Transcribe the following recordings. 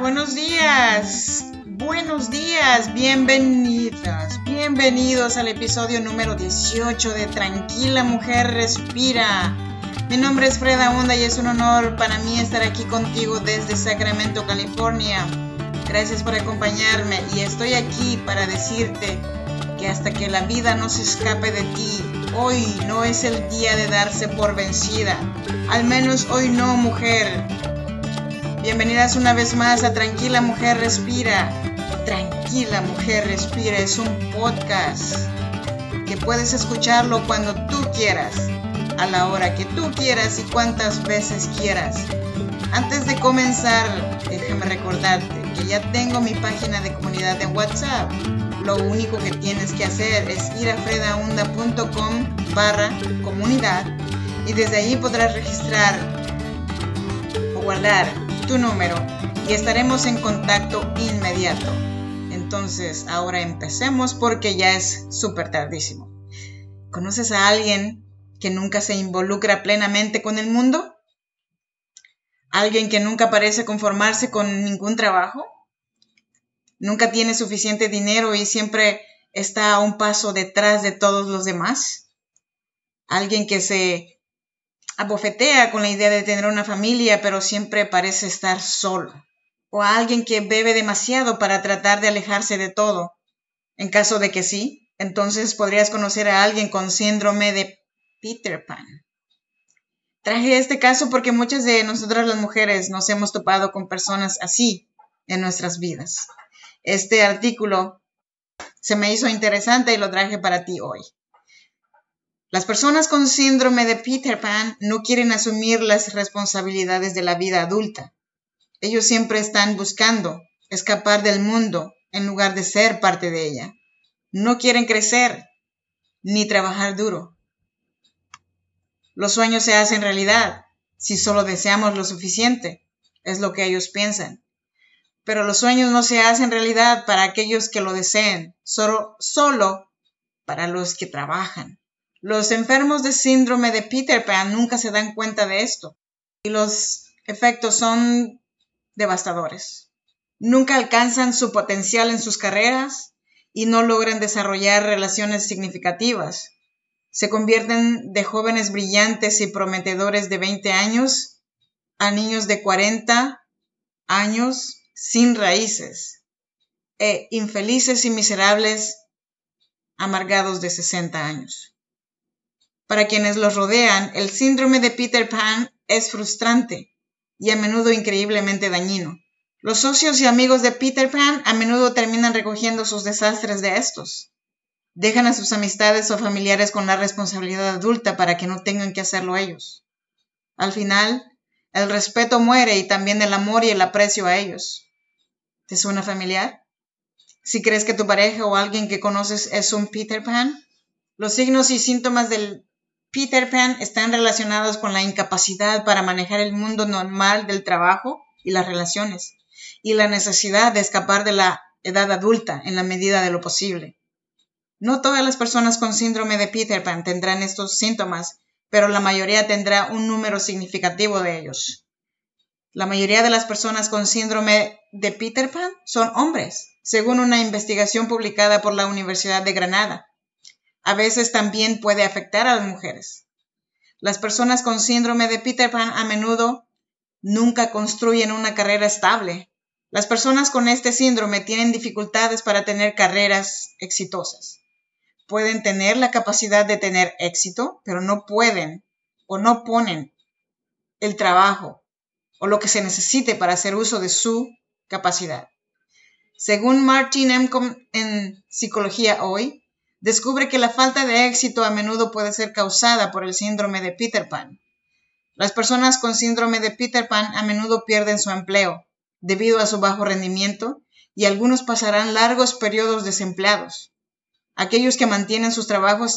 Buenos días. Buenos días, bienvenidas, bienvenidos al episodio número 18 de Tranquila Mujer Respira. Mi nombre es Freda Honda y es un honor para mí estar aquí contigo desde Sacramento, California. Gracias por acompañarme y estoy aquí para decirte que hasta que la vida no se escape de ti, hoy no es el día de darse por vencida. Al menos hoy no, mujer. Bienvenidas una vez más a Tranquila Mujer Respira. Tranquila Mujer Respira es un podcast que puedes escucharlo cuando tú quieras, a la hora que tú quieras y cuantas veces quieras. Antes de comenzar, déjame recordarte que ya tengo mi página de comunidad en WhatsApp. Lo único que tienes que hacer es ir a fredaunda.com barra comunidad y desde allí podrás registrar o guardar tu número y estaremos en contacto inmediato. Entonces, ahora empecemos porque ya es súper tardísimo. ¿Conoces a alguien que nunca se involucra plenamente con el mundo? ¿Alguien que nunca parece conformarse con ningún trabajo? ¿Nunca tiene suficiente dinero y siempre está a un paso detrás de todos los demás? ¿Alguien que se abofetea con la idea de tener una familia, pero siempre parece estar solo. O a alguien que bebe demasiado para tratar de alejarse de todo. En caso de que sí, entonces podrías conocer a alguien con síndrome de Peter Pan. Traje este caso porque muchas de nosotras las mujeres nos hemos topado con personas así en nuestras vidas. Este artículo se me hizo interesante y lo traje para ti hoy. Las personas con síndrome de Peter Pan no quieren asumir las responsabilidades de la vida adulta. Ellos siempre están buscando escapar del mundo en lugar de ser parte de ella. No quieren crecer ni trabajar duro. Los sueños se hacen realidad si solo deseamos lo suficiente, es lo que ellos piensan. Pero los sueños no se hacen realidad para aquellos que lo deseen, solo, para los que trabajan. Los enfermos de síndrome de Peter Pan nunca se dan cuenta de esto y los efectos son devastadores. Nunca alcanzan su potencial en sus carreras y no logran desarrollar relaciones significativas. Se convierten de jóvenes brillantes y prometedores de 20 años a niños de 40 años sin raíces e infelices y miserables amargados de 60 años. Para quienes los rodean, el síndrome de Peter Pan es frustrante y a menudo increíblemente dañino. Los socios y amigos de Peter Pan a menudo terminan recogiendo sus desastres de estos. Dejan a sus amistades o familiares con la responsabilidad adulta para que no tengan que hacerlo ellos. Al final, el respeto muere y también el amor y el aprecio a ellos. ¿Te suena familiar? Si crees que tu pareja o alguien que conoces es un Peter Pan, los signos y síntomas del Peter Pan están relacionados con la incapacidad para manejar el mundo normal del trabajo y las relaciones, y la necesidad de escapar de la edad adulta en la medida de lo posible. No todas las personas con síndrome de Peter Pan tendrán estos síntomas, pero la mayoría tendrá un número significativo de ellos. La mayoría de las personas con síndrome de Peter Pan son hombres, según una investigación publicada por la Universidad de Granada a veces también puede afectar a las mujeres. Las personas con síndrome de Peter Pan a menudo nunca construyen una carrera estable. Las personas con este síndrome tienen dificultades para tener carreras exitosas. Pueden tener la capacidad de tener éxito, pero no pueden o no ponen el trabajo o lo que se necesite para hacer uso de su capacidad. Según Martin M. en Psicología Hoy, descubre que la falta de éxito a menudo puede ser causada por el síndrome de Peter Pan. Las personas con síndrome de Peter Pan a menudo pierden su empleo debido a su bajo rendimiento y algunos pasarán largos periodos desempleados. Aquellos que mantienen sus trabajos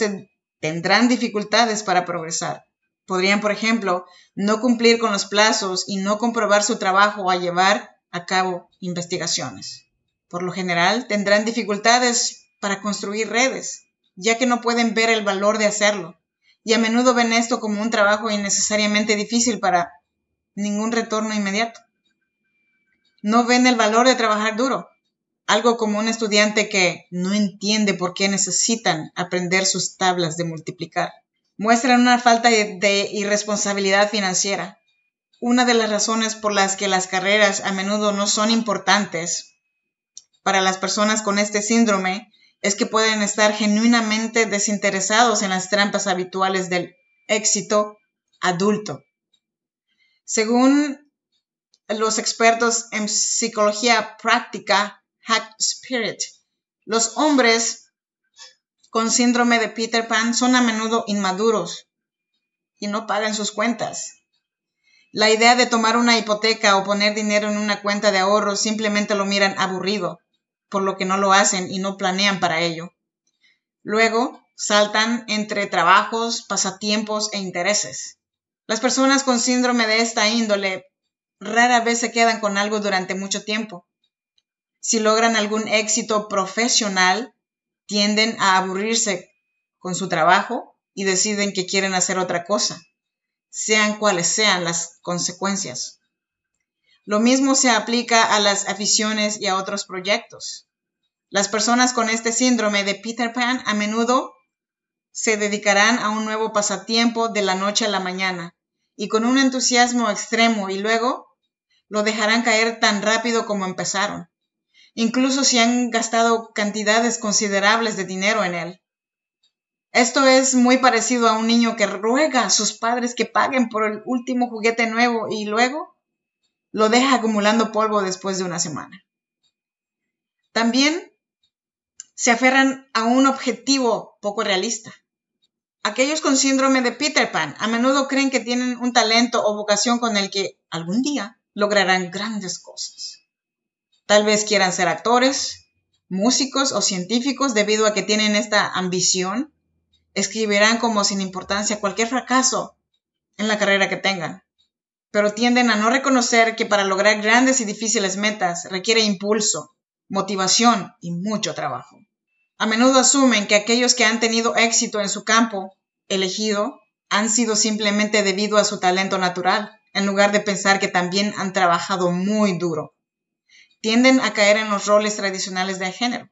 tendrán dificultades para progresar. Podrían, por ejemplo, no cumplir con los plazos y no comprobar su trabajo o a llevar a cabo investigaciones. Por lo general, tendrán dificultades para construir redes, ya que no pueden ver el valor de hacerlo, y a menudo ven esto como un trabajo innecesariamente difícil para ningún retorno inmediato. no ven el valor de trabajar duro, algo como un estudiante que no entiende por qué necesitan aprender sus tablas de multiplicar. Muestran una falta de irresponsabilidad financiera. Una de las razones por las que las carreras a menudo no son importantes para las personas con este síndrome es que pueden estar genuinamente desinteresados en las trampas habituales del éxito adulto. Según los expertos en psicología práctica, Hack Spirit, los hombres con síndrome de Peter Pan son a menudo inmaduros y no pagan sus cuentas. La idea de tomar una hipoteca o poner dinero en una cuenta de ahorro simplemente lo miran aburrido por lo que no lo hacen y no planean para ello. Luego, saltan entre trabajos, pasatiempos e intereses. Las personas con síndrome de esta índole rara vez se quedan con algo durante mucho tiempo. Si logran algún éxito profesional, tienden a aburrirse con su trabajo y deciden que quieren hacer otra cosa, sean cuales sean las consecuencias. Lo mismo se aplica a las aficiones y a otros proyectos. Las personas con este síndrome de Peter Pan a menudo se dedicarán a un nuevo pasatiempo de la noche a la mañana y con un entusiasmo extremo y luego lo dejarán caer tan rápido como empezaron, incluso si han gastado cantidades considerables de dinero en él. Esto es muy parecido a un niño que ruega a sus padres que paguen por el último juguete nuevo y luego lo deja acumulando polvo después de una semana. También se aferran a un objetivo poco realista. Aquellos con síndrome de Peter Pan a menudo creen que tienen un talento o vocación con el que algún día lograrán grandes cosas. Tal vez quieran ser actores, músicos o científicos debido a que tienen esta ambición. Escribirán como sin importancia cualquier fracaso en la carrera que tengan pero tienden a no reconocer que para lograr grandes y difíciles metas requiere impulso, motivación y mucho trabajo. A menudo asumen que aquellos que han tenido éxito en su campo elegido han sido simplemente debido a su talento natural, en lugar de pensar que también han trabajado muy duro. Tienden a caer en los roles tradicionales de género.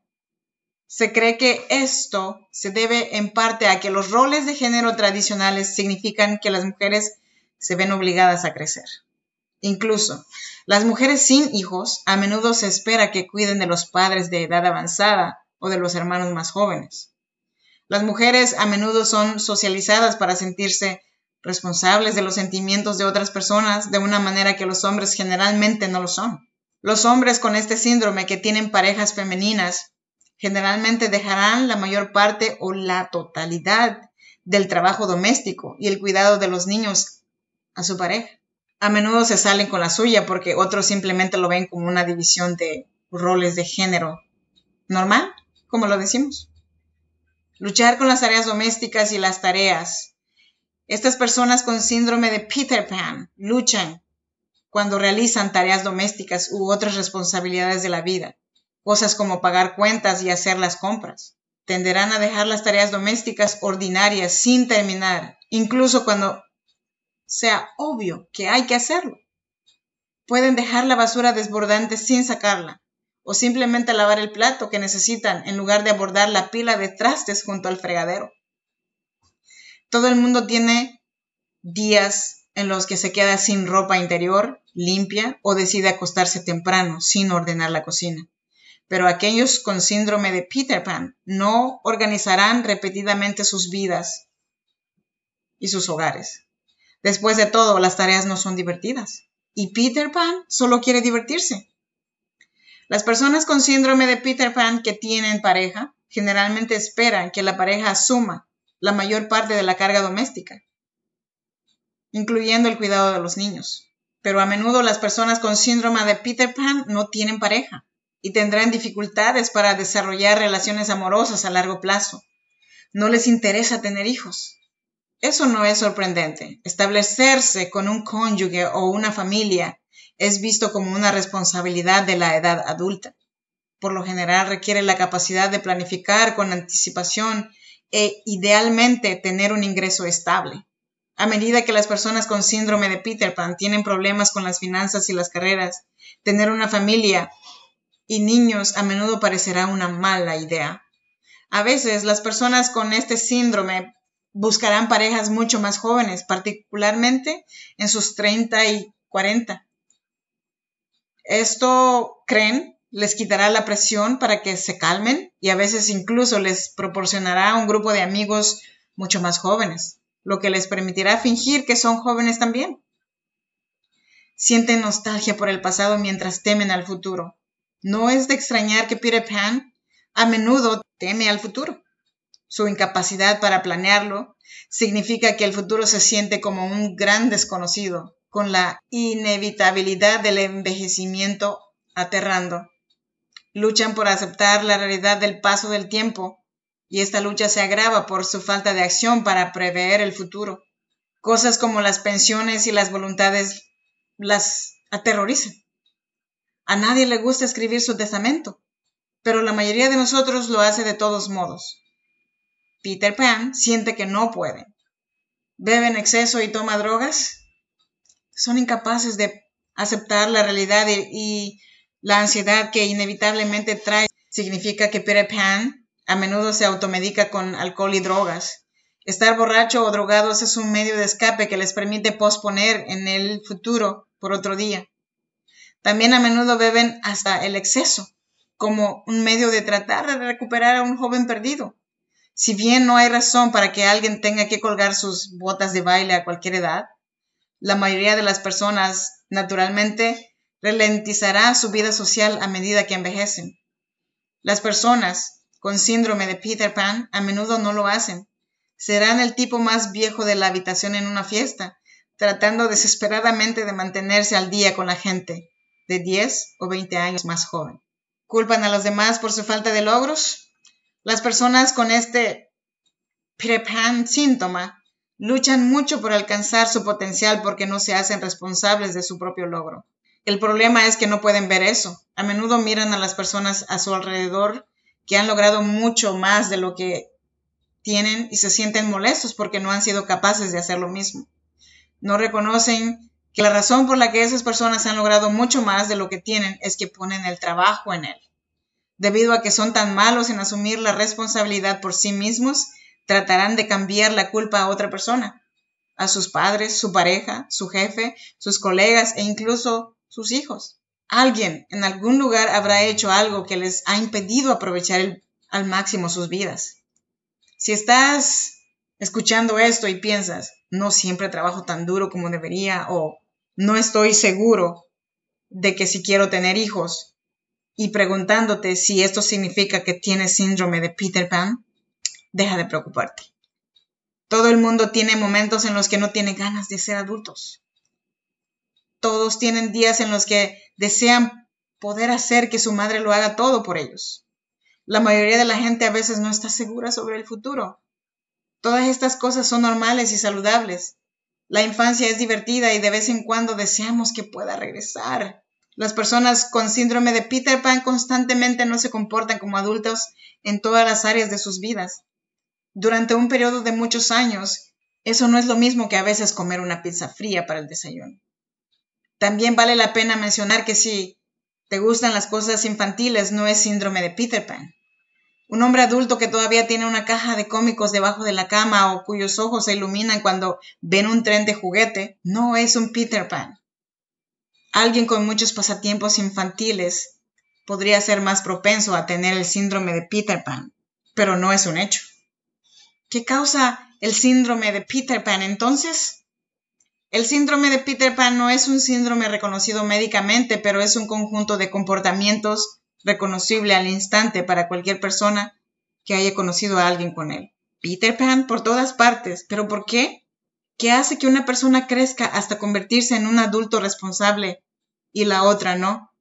Se cree que esto se debe en parte a que los roles de género tradicionales significan que las mujeres se ven obligadas a crecer. Incluso, las mujeres sin hijos a menudo se espera que cuiden de los padres de edad avanzada o de los hermanos más jóvenes. Las mujeres a menudo son socializadas para sentirse responsables de los sentimientos de otras personas de una manera que los hombres generalmente no lo son. Los hombres con este síndrome que tienen parejas femeninas generalmente dejarán la mayor parte o la totalidad del trabajo doméstico y el cuidado de los niños a su pareja. A menudo se salen con la suya porque otros simplemente lo ven como una división de roles de género normal, como lo decimos. Luchar con las tareas domésticas y las tareas. Estas personas con síndrome de Peter Pan luchan cuando realizan tareas domésticas u otras responsabilidades de la vida, cosas como pagar cuentas y hacer las compras. Tenderán a dejar las tareas domésticas ordinarias sin terminar, incluso cuando sea obvio que hay que hacerlo. Pueden dejar la basura desbordante sin sacarla, o simplemente lavar el plato que necesitan en lugar de abordar la pila de trastes junto al fregadero. Todo el mundo tiene días en los que se queda sin ropa interior limpia o decide acostarse temprano sin ordenar la cocina. Pero aquellos con síndrome de Peter Pan no organizarán repetidamente sus vidas y sus hogares. Después de todo, las tareas no son divertidas. Y Peter Pan solo quiere divertirse. Las personas con síndrome de Peter Pan que tienen pareja generalmente esperan que la pareja asuma la mayor parte de la carga doméstica, incluyendo el cuidado de los niños. Pero a menudo las personas con síndrome de Peter Pan no tienen pareja y tendrán dificultades para desarrollar relaciones amorosas a largo plazo. No les interesa tener hijos. Eso no es sorprendente. Establecerse con un cónyuge o una familia es visto como una responsabilidad de la edad adulta. Por lo general requiere la capacidad de planificar con anticipación e idealmente tener un ingreso estable. A medida que las personas con síndrome de Peter Pan tienen problemas con las finanzas y las carreras, tener una familia y niños a menudo parecerá una mala idea. A veces las personas con este síndrome buscarán parejas mucho más jóvenes, particularmente en sus 30 y 40. Esto, creen, les quitará la presión para que se calmen y a veces incluso les proporcionará un grupo de amigos mucho más jóvenes, lo que les permitirá fingir que son jóvenes también. Sienten nostalgia por el pasado mientras temen al futuro. No es de extrañar que Peter Pan a menudo teme al futuro. Su incapacidad para planearlo significa que el futuro se siente como un gran desconocido, con la inevitabilidad del envejecimiento aterrando. Luchan por aceptar la realidad del paso del tiempo y esta lucha se agrava por su falta de acción para prever el futuro. Cosas como las pensiones y las voluntades las aterrorizan. A nadie le gusta escribir su testamento, pero la mayoría de nosotros lo hace de todos modos. Peter Pan siente que no puede. Bebe en exceso y toma drogas. Son incapaces de aceptar la realidad y, la ansiedad que inevitablemente trae. Significa que Peter Pan a menudo se automedica con alcohol y drogas. Estar borracho o drogados es un medio de escape que les permite posponer en el futuro por otro día. También a menudo beben hasta el exceso, como un medio de tratar de recuperar a un joven perdido. Si bien no hay razón para que alguien tenga que colgar sus botas de baile a cualquier edad, la mayoría de las personas, naturalmente, ralentizará su vida social a medida que envejecen. Las personas con síndrome de Peter Pan a menudo no lo hacen. Serán el tipo más viejo de la habitación en una fiesta, tratando desesperadamente de mantenerse al día con la gente, de 10 o 20 años más joven. ¿Culpan a los demás por su falta de logros? Las personas con este Pan síntoma luchan mucho por alcanzar su potencial porque no se hacen responsables de su propio logro. El problema es que no pueden ver eso. A menudo miran a las personas a su alrededor que han logrado mucho más de lo que tienen y se sienten molestos porque no han sido capaces de hacer lo mismo. No reconocen que la razón por la que esas personas han logrado mucho más de lo que tienen es que ponen el trabajo en él. Debido a que son tan malos en asumir la responsabilidad por sí mismos, tratarán de cambiar la culpa a otra persona, a sus padres, su pareja, su jefe, sus colegas e incluso sus hijos. Alguien en algún lugar habrá hecho algo que les ha impedido aprovechar al máximo sus vidas. Si estás escuchando esto y piensas, no siempre trabajo tan duro como debería o no estoy seguro de que si quiero tener hijos y preguntándote si esto significa que tienes síndrome de Peter Pan, deja de preocuparte. Todo el mundo tiene momentos en los que no tiene ganas de ser adultos. Todos tienen días en los que desean poder hacer que su madre lo haga todo por ellos. La mayoría de la gente a veces no está segura sobre el futuro. Todas estas cosas son normales y saludables, la infancia es divertida y de vez en cuando deseamos que pueda regresar. Las personas con síndrome de Peter Pan constantemente no se comportan como adultos en todas las áreas de sus vidas. Durante un periodo de muchos años, eso no es lo mismo que a veces comer una pizza fría para el desayuno. También vale la pena mencionar que si te gustan las cosas infantiles, no es síndrome de Peter Pan. Un hombre adulto que todavía tiene una caja de cómicos debajo de la cama o cuyos ojos se iluminan cuando ven un tren de juguete, no es un Peter Pan. Alguien con muchos pasatiempos infantiles podría ser más propenso a tener el síndrome de Peter Pan, pero no es un hecho. ¿Qué causa el síndrome de Peter Pan entonces? El síndrome de Peter Pan no es un síndrome reconocido médicamente, pero es un conjunto de comportamientos reconocible al instante para cualquier persona que haya conocido a alguien con él. Peter Pan por todas partes, pero ¿por qué? ¿Qué hace que una persona crezca hasta convertirse en un adulto responsable y la otra no?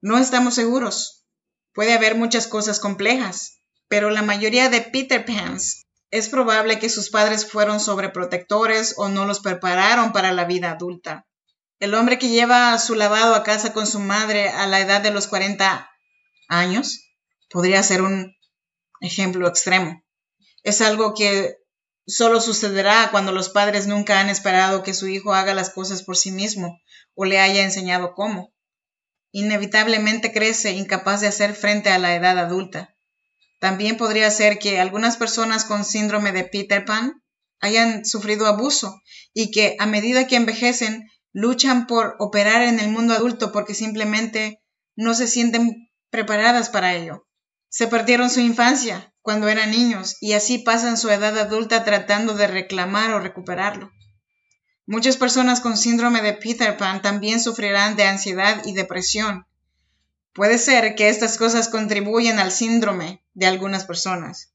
No estamos seguros. Puede haber muchas cosas complejas, pero la mayoría de Peter Pans es probable que sus padres fueron sobreprotectores o no los prepararon para la vida adulta. El hombre que lleva su lavado a casa con su madre a la edad de los 40 años podría ser un ejemplo extremo. Es algo que solo sucederá cuando los padres nunca han esperado que su hijo haga las cosas por sí mismo o le haya enseñado cómo. Inevitablemente crece incapaz de hacer frente a la edad adulta. También podría ser que algunas personas con síndrome de Peter Pan hayan sufrido abuso y que a medida que envejecen luchan por operar en el mundo adulto porque simplemente no se sienten preparadas para ello. Se perdieron su infancia cuando eran niños y así pasan su edad adulta tratando de reclamar o recuperarlo. Muchas personas con síndrome de Peter Pan también sufrirán de ansiedad y depresión. Puede ser que estas cosas contribuyan al síndrome de algunas personas.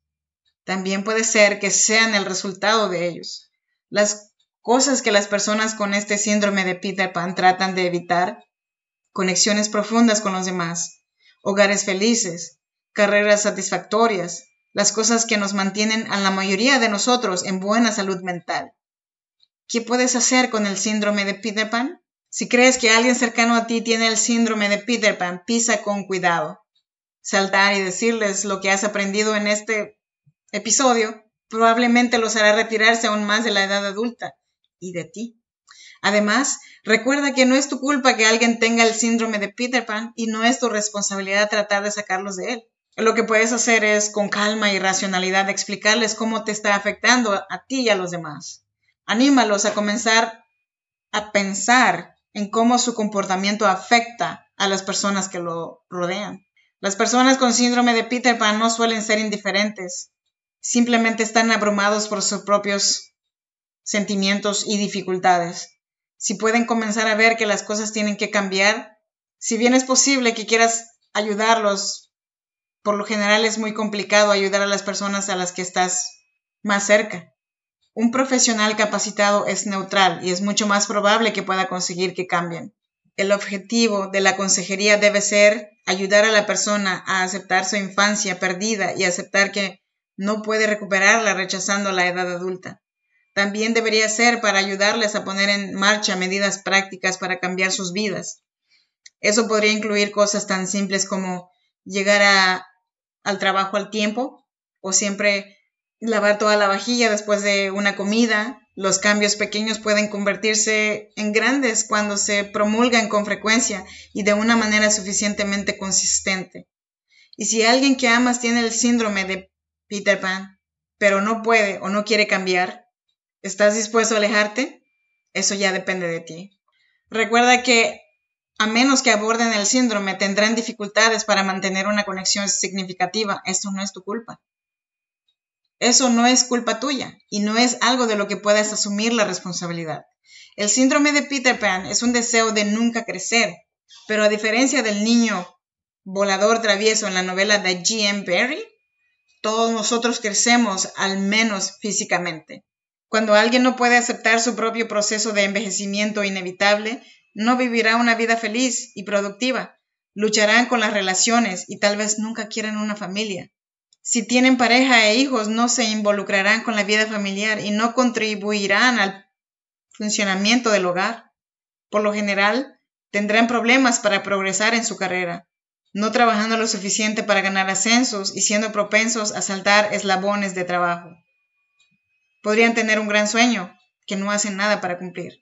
También puede ser que sean el resultado de ellos. Las cosas que las personas con este síndrome de Peter Pan tratan de evitar, conexiones profundas con los demás, hogares felices, carreras satisfactorias, las cosas que nos mantienen a la mayoría de nosotros en buena salud mental. ¿Qué puedes hacer con el síndrome de Peter Pan? Si crees que alguien cercano a ti tiene el síndrome de Peter Pan, pisa con cuidado. Saltar y decirles lo que has aprendido en este episodio probablemente los hará retirarse aún más de la edad adulta y de ti. Además, recuerda que no es tu culpa que alguien tenga el síndrome de Peter Pan y no es tu responsabilidad tratar de sacarlos de él. Lo que puedes hacer es, con calma y racionalidad, explicarles cómo te está afectando a ti y a los demás. Anímalos a comenzar a pensar en cómo su comportamiento afecta a las personas que lo rodean. Las personas con síndrome de Peter Pan no suelen ser indiferentes, simplemente están abrumados por sus propios sentimientos y dificultades. Si pueden comenzar a ver que las cosas tienen que cambiar, si bien es posible que quieras ayudarlos, por lo general es muy complicado ayudar a las personas a las que estás más cerca. Un profesional capacitado es neutral y es mucho más probable que pueda conseguir que cambien. El objetivo de la consejería debe ser ayudar a la persona a aceptar su infancia perdida y aceptar que no puede recuperarla rechazando la edad adulta también debería ser para ayudarles a poner en marcha medidas prácticas para cambiar sus vidas. Eso podría incluir cosas tan simples como llegar al trabajo al tiempo o siempre lavar toda la vajilla después de una comida. Los cambios pequeños pueden convertirse en grandes cuando se promulgan con frecuencia y de una manera suficientemente consistente. Y si alguien que amas tiene el síndrome de Peter Pan, pero no puede o no quiere cambiar, ¿Estás dispuesto a alejarte? Eso ya depende de ti. Recuerda que a menos que aborden el síndrome, tendrán dificultades para mantener una conexión significativa. Esto no es tu culpa. Eso no es culpa tuya y no es algo de lo que puedas asumir la responsabilidad. El síndrome de Peter Pan es un deseo de nunca crecer, pero a diferencia del niño volador travieso en la novela de G.M. Barry, todos nosotros crecemos al menos físicamente. Cuando alguien no puede aceptar su propio proceso de envejecimiento inevitable, no vivirá una vida feliz y productiva. Lucharán con las relaciones y tal vez nunca quieran una familia. Si tienen pareja e hijos, no se involucrarán con la vida familiar y no contribuirán al funcionamiento del hogar. Por lo general, tendrán problemas para progresar en su carrera, no trabajando lo suficiente para ganar ascensos y siendo propensos a saltar eslabones de trabajo podrían tener un gran sueño que no hacen nada para cumplir.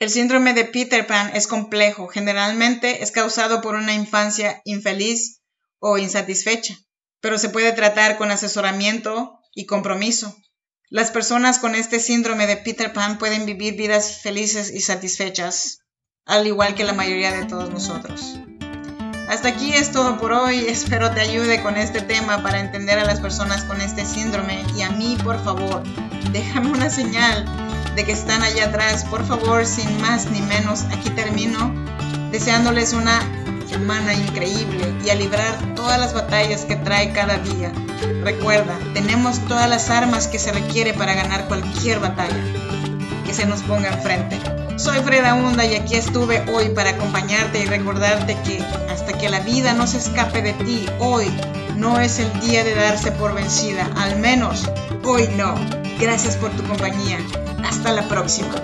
El síndrome de Peter Pan es complejo, generalmente es causado por una infancia infeliz o insatisfecha, pero se puede tratar con asesoramiento y compromiso. Las personas con este síndrome de Peter Pan pueden vivir vidas felices y satisfechas, al igual que la mayoría de todos nosotros. Hasta aquí es todo por hoy. Espero te ayude con este tema para entender a las personas con este síndrome y a mí, por favor, déjame una señal de que están allá atrás. Por favor, sin más ni menos, aquí termino deseándoles una semana increíble y a librar todas las batallas que trae cada día. Recuerda, tenemos todas las armas que se requiere para ganar cualquier batalla que se nos ponga enfrente. Soy Freda Hunda y aquí estuve hoy para acompañarte y recordarte que hasta que la vida no se escape de ti, hoy no es el día de darse por vencida, al menos hoy no. Gracias por tu compañía. Hasta la próxima.